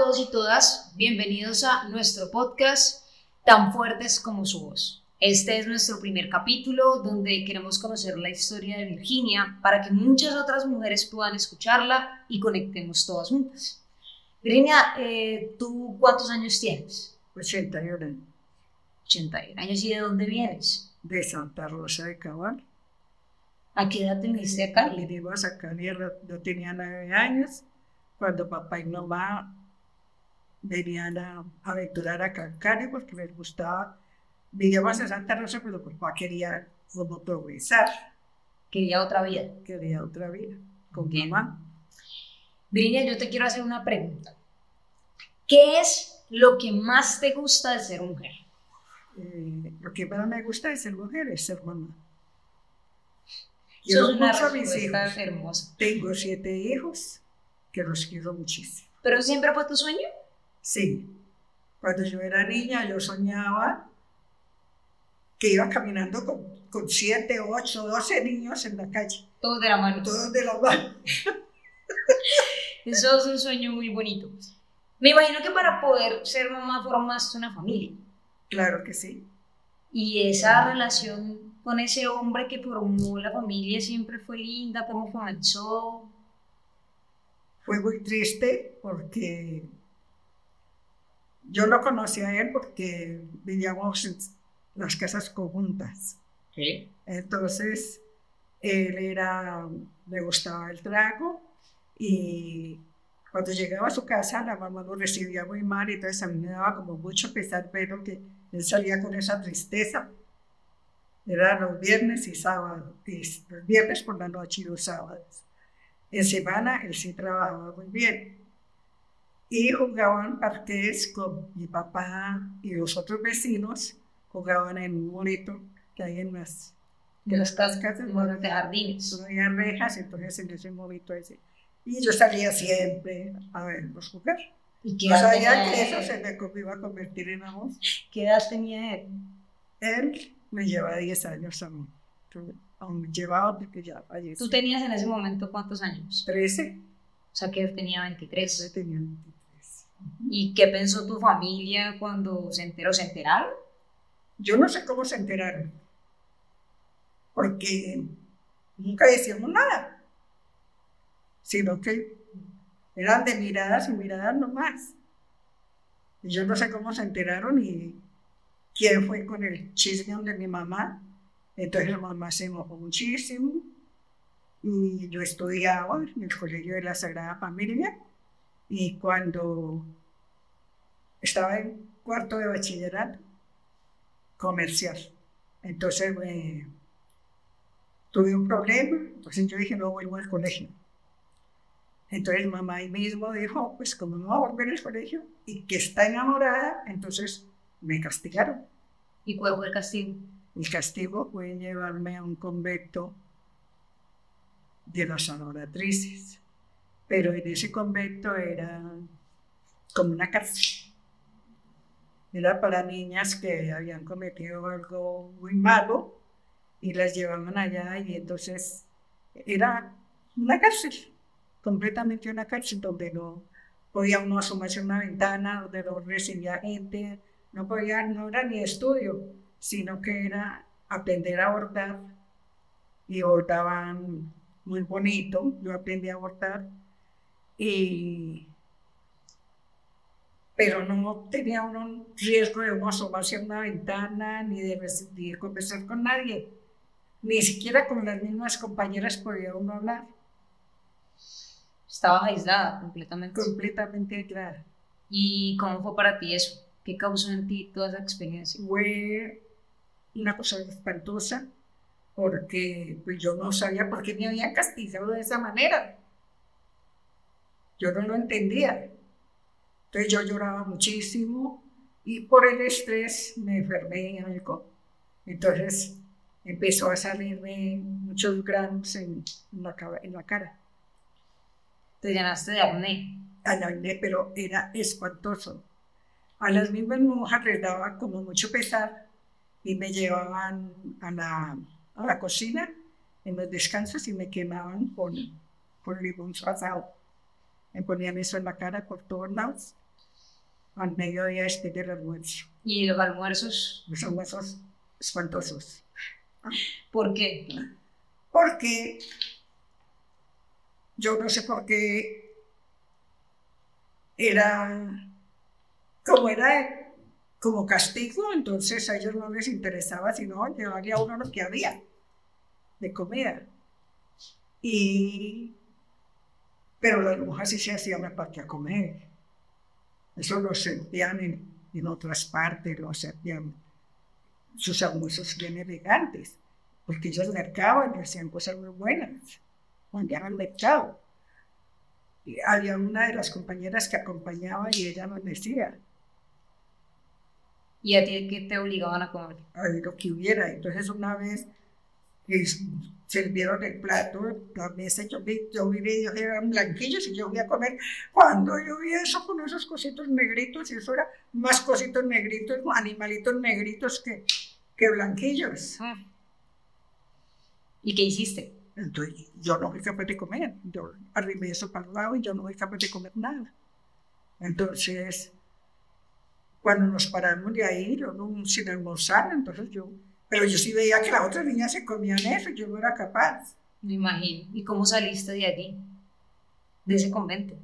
todos y todas, bienvenidos a nuestro podcast Tan fuertes como su voz. Este es nuestro primer capítulo donde queremos conocer la historia de Virginia para que muchas otras mujeres puedan escucharla y conectemos todas juntas. Virginia, eh, ¿tú cuántos años tienes? 81. 81 años. ¿Y de dónde vienes? De Santa Rosa de Cabal. ¿A qué edad teniste acá? Vinimos acá, yo tenía nueve años cuando papá y mamá venían a aventurar a Cancari porque les gustaba. Vivíamos en Santa Rosa, pero papá quería como progresar. Quería otra vida. Quería otra vida con mi mamá. Virginia, yo te quiero hacer una pregunta. ¿Qué es lo que más te gusta de ser mujer? Eh, lo que más me gusta de ser mujer es ser mamá. Quiero mucho a mis hijos. Hermosa. Tengo siete hijos que los quiero muchísimo. ¿Pero siempre fue tu sueño? Sí. Cuando yo era niña, yo soñaba que iba caminando con, con siete, ocho, doce niños en la calle. Todos de la mano. Todos de la mano. Eso es un sueño muy bonito. Me imagino que para poder ser mamá formaste una familia. Claro que sí. Y esa relación con ese hombre que formó la familia siempre fue linda, ¿cómo comenzó? Fue muy triste porque yo no conocía a él porque vivíamos en las casas conjuntas. ¿Sí? Entonces, él era, le gustaba el trago y cuando llegaba a su casa la mamá lo recibía muy mal y entonces a mí me daba como mucho pesar pero que él salía con esa tristeza. Eran los viernes y sábados, los viernes por la noche y los sábados. En semana él sí trabajaba muy bien. Y jugaban parques con mi papá y los otros vecinos, jugaban en un monito que hay en las, de las casas de jardines. No había rejas, entonces en ese monito ese. Y yo salía siempre a verlos jugar. ¿Y qué No sabía que eso se me iba a convertir en amor. ¿Qué edad tenía él? Él me lleva 10 años a mí. Aún me llevaba porque ya falleció. ¿Tú tenías en ese momento cuántos años? 13, O sea, que él tenía yo 23. tenía 23. ¿Y qué pensó tu familia cuando se enteró? ¿Se enteraron? Yo no sé cómo se enteraron, porque nunca decíamos nada, sino que eran de miradas y miradas nomás. Y yo no sé cómo se enteraron y quién fue con el chisme de mi mamá. Entonces mi mamá se enojó muchísimo y yo estudiaba en el Colegio de la Sagrada Familia y cuando estaba en cuarto de bachillerato comercial, entonces me- tuve un problema, entonces yo dije no vuelvo al colegio. Entonces mamá ahí mismo dijo, pues como no va a volver al colegio y que está enamorada, entonces me castigaron. ¿Y cuál fue el castigo? El castigo fue llevarme a un convento de las adoratrices. Pero en ese convento era como una cárcel. Era para niñas que habían cometido algo muy malo y las llevaban allá y entonces era una cárcel, completamente una cárcel donde no podía uno asomarse a una ventana, donde no recibía gente, no podía, no era ni estudio, sino que era aprender a bordar y bordaban muy bonito, yo aprendí a bordar y pero no tenía uno un riesgo de uno asomarse a una ventana ni de, ni de conversar con nadie, ni siquiera con las mismas compañeras podía uno hablar, Estaba aislada completamente. completamente claro. ¿Y cómo fue para ti eso? ¿Qué causó en ti toda esa experiencia? Fue una cosa espantosa porque pues, yo no sabía por qué me habían castigado de esa manera. Yo no lo entendía. Entonces yo lloraba muchísimo y por el estrés me enfermé en algo. Entonces empezó a salirme muchos granos en, en la, caba- en la cara. Te llenaste de acné. al acné, pero era espantoso. A las mismas monjas les daba como mucho pesar y me llevaban a la, a la cocina en los descansos y me quemaban con, con limón asado. Me ponían eso en la cara por todos lados. al mediodía después del almuerzo. ¿Y los almuerzos? Los almuerzos espantosos. ¿Por qué? Porque yo no sé por qué era como era como castigo, entonces a ellos no les interesaba sino llevarle a uno lo que había de comida. Y, pero las mujeres sí se hacían para a comer. Eso lo sentían en, en otras partes, lo sentían sus almuerzos bien elegantes, porque ellos mercaban y hacían cosas muy buenas, cuando iban al mercado. Y había una de las compañeras que acompañaba y ella nos decía, ¿Y a ti qué te obligaban a comer? A lo que hubiera. Entonces una vez sirvieron el plato, la mesa, yo vi, yo vi ellos eran blanquillos y yo voy a comer. Cuando yo vi eso con esos cositos negritos, y eso era más cositos negritos, animalitos negritos que, que blanquillos. ¿Y qué hiciste? Entonces yo no fui capaz de comer. Yo arrimé eso para el lado y yo no fui capaz de comer nada. Entonces, cuando nos paramos de ahí, yo sin almorzar, entonces yo pero yo sí veía que las otras niñas se comían eso, yo no era capaz. Me imagino. ¿Y cómo saliste de allí? De ese convento.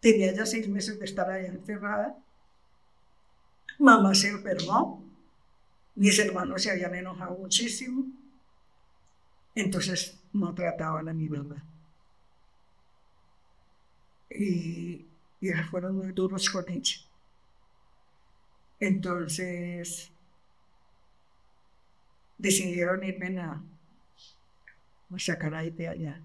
Tenía ya seis meses de estar allá encerrada. Mamá se enfermó. Mis hermanos se habían enojado muchísimo. Entonces no trataban a mi mamá. Y, y fueron muy duros con ella. Entonces decidieron irme a, sacar ahí de allá.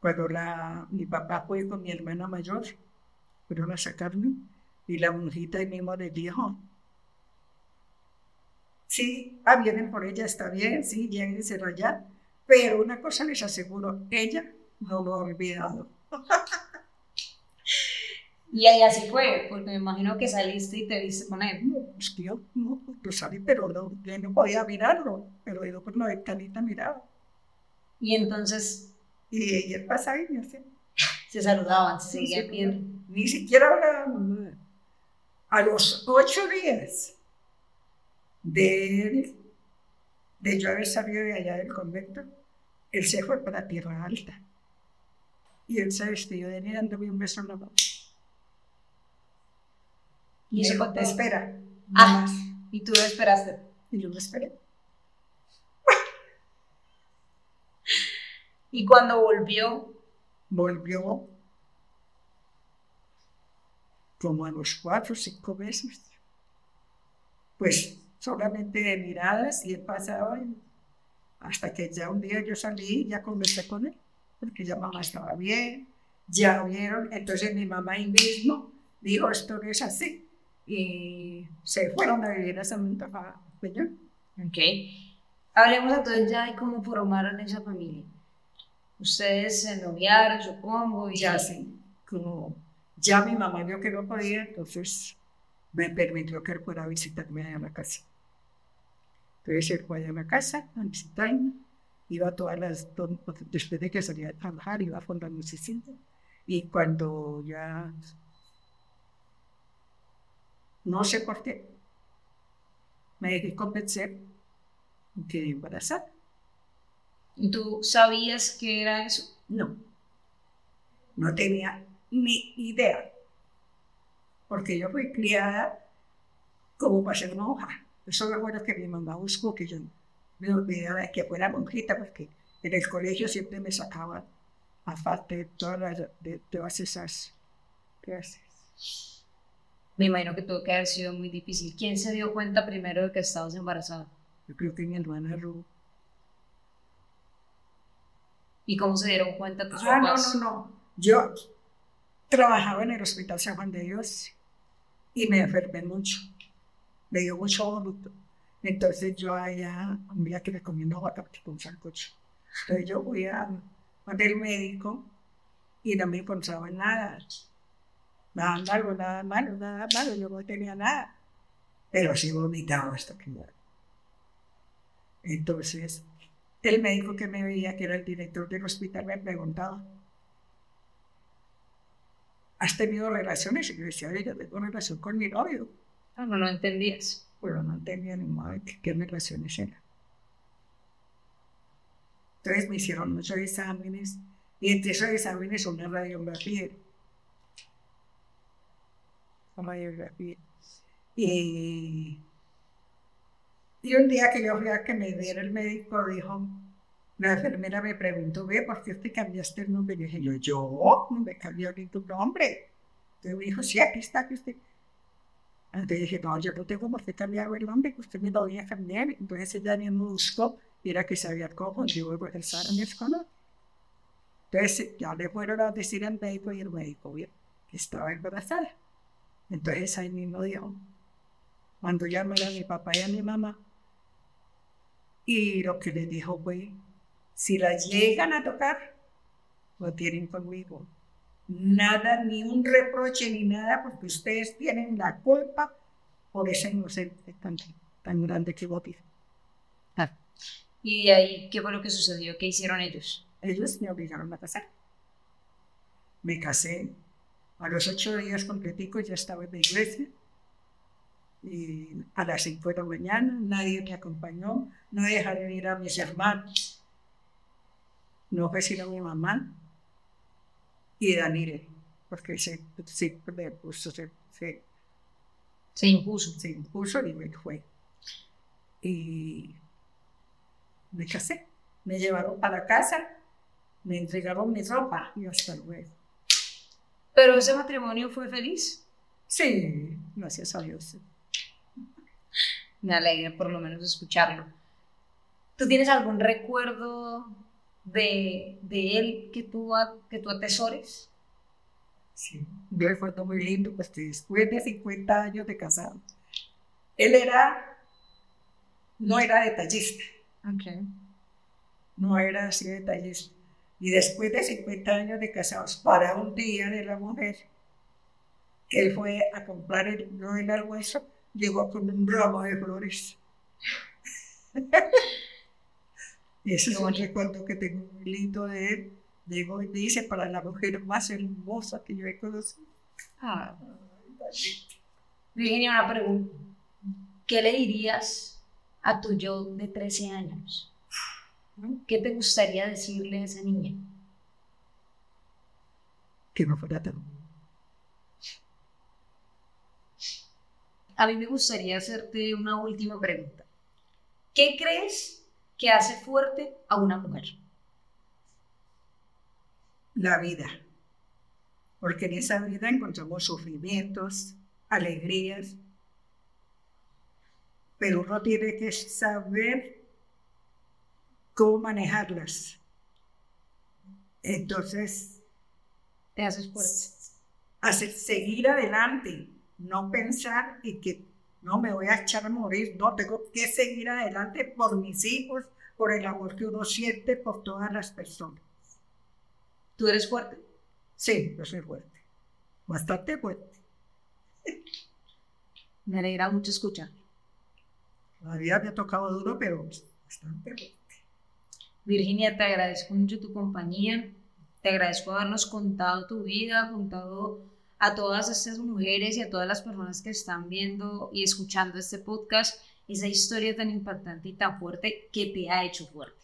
Cuando la, mi papá fue con mi hermana mayor, fueron a sacarme, y la monjita y mismo le dijo, sí, ah, vienen por ella, está bien, sí, lléguenselo allá, pero una cosa les aseguro, ella no lo ha olvidado. Y ahí así fue, porque me imagino que saliste y te viste con él. No, es que yo no, yo salí, pero no, yo no podía mirarlo, pero yo por la ventanita miraba. Y entonces... Y él pasaba y me hacía. Se saludaban, se seguían viendo. Ni siquiera hablaban. A los ocho días de, de yo haber salido de allá del convento, él se fue para Tierra Alta. Y él se vestió de mí dándome un beso en la mano. Y eso te espera. Ah, y tú lo esperaste. Y yo lo esperé. y cuando volvió. Volvió como a los cuatro o cinco meses. Pues solamente de miradas y él pasaba hasta que ya un día yo salí y ya conversé con él, porque ya mamá estaba bien, ya vieron, entonces mi mamá ahí mismo dijo, esto no es así, y se fueron a vivir a Santa Peñón. Ok. Hablemos entonces ya de cómo formaron esa familia. Ustedes se noviaron, supongo. Y... Ya sí. Como ya mi mamá vio que no podía, entonces me permitió que él fuera a visitarme a la casa. Entonces él fue a la casa a visitarme. Iba todas las, después de que salía a trabajar, iba a fundar un Y cuando ya no sé por qué. Me dejé convencer y quedé embarazada. ¿Y tú sabías que era eso? No. No tenía ni idea. Porque yo fui criada como para ser monja. Eso me acuerdo que mi mamá buscó que yo me olvidaba de que fuera monjita porque en el colegio siempre me sacaba a falta de todas, de todas esas clases. Me imagino que tuvo que haber sido muy difícil. ¿Quién se dio cuenta primero de que estabas embarazada? Yo creo que mi hermana Ru. ¿Y cómo se dieron cuenta tus ah, no, no, no. Yo trabajaba en el Hospital San Juan de Dios y me enfermé mucho. Me dio mucho vómito. Entonces yo allá, un día que me comí una con sancocho. Entonces yo fui a, al médico y no me encontraba nada nada algo, nada malo, nada malo, yo no tenía nada. Pero sí vomitaba hasta que Entonces, el médico que me veía, que era el director del hospital, me preguntaba, ¿has tenido relaciones? Y yo decía, oye, yo tengo relación con mi novio. Ah, no, no entendías. Pero no entendía ni qué, qué relaciones eran. Entonces me hicieron muchos exámenes y entre esos exámenes una radiografía. Y, y un día que yo fui a que me diera el médico, dijo, la enfermera me preguntó, ve, ¿por qué te cambiaste el nombre? Y dije, yo, yo no me cambié ni tu nombre. Entonces me dijo, sí, aquí está, que usted. Entonces dije, no, yo no tengo por qué cambiar el nombre, que usted me lo voy a cambiar. Entonces ella me buscó era que se había confundido el en mi escuela. Entonces ya le fueron a decir al médico y el médico que estaba embarazada. Entonces ahí mismo dio, cuando llamaron a mi papá y a mi mamá, y lo que le dijo fue, si la llegan a tocar, lo tienen conmigo. Nada, ni un reproche ni nada, porque ustedes tienen la culpa por esa inocente tan, tan grande que vos ah. ¿Y de ahí qué fue lo que sucedió? ¿Qué hicieron ellos? Ellos me obligaron a casar. Me casé. A los ocho días completicos ya estaba en la iglesia. Y a las cinco de la mañana nadie me acompañó. No dejaron ir a mis hermanos. No fue sino mi mamá y Danire, porque se, se, se, se, se impuso. Se impuso y me fue. Y me casé. Me llevaron para casa, me entregaron mi ropa y hasta luego. ¿Pero ese matrimonio fue feliz? Sí, gracias a Dios. Me alegra por lo menos escucharlo. ¿Tú tienes algún recuerdo de, de él que tú, que tú atesores? Sí, un recuerdo muy lindo, pues después de 50 años de casado, él era, no era detallista Okay. No era así de detalles. Y después de 50 años de casados, para un día de la mujer, él fue a comprar el, no el almuerzo, llegó con un ramo de flores. Ese es un recuerdo que tengo muy lindo de él. Llegó y dice, para la mujer más hermosa que yo he conocido. Ah. Virginia, una pregunta. ¿Qué le dirías a tu yo de 13 años? ¿Qué te gustaría decirle a esa niña? Que no fuera tan. A mí me gustaría hacerte una última pregunta. ¿Qué crees que hace fuerte a una mujer? La vida. Porque en esa vida encontramos sufrimientos, alegrías, pero uno tiene que saber cómo manejarlas. Entonces, te haces fuerte. Hacer, seguir adelante, no pensar y que no me voy a echar a morir, no, tengo que seguir adelante por mis hijos, por el amor que uno siente por todas las personas. ¿Tú eres fuerte? Sí, yo soy fuerte, bastante fuerte. Me alegra mucho escuchar. Todavía me ha tocado duro, pero bastante fuerte. Virginia, te agradezco mucho tu compañía. Te agradezco habernos contado tu vida, contado a todas estas mujeres y a todas las personas que están viendo y escuchando este podcast esa historia tan impactante y tan fuerte que te ha hecho fuerte.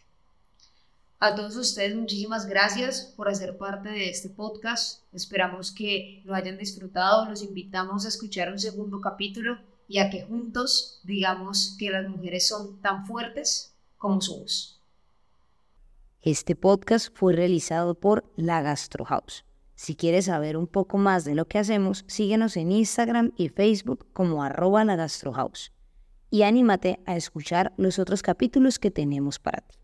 A todos ustedes muchísimas gracias por hacer parte de este podcast. Esperamos que lo hayan disfrutado. Los invitamos a escuchar un segundo capítulo y a que juntos digamos que las mujeres son tan fuertes como voz. Este podcast fue realizado por La Gastro House. Si quieres saber un poco más de lo que hacemos, síguenos en Instagram y Facebook como arroba la Gastro House. Y anímate a escuchar los otros capítulos que tenemos para ti.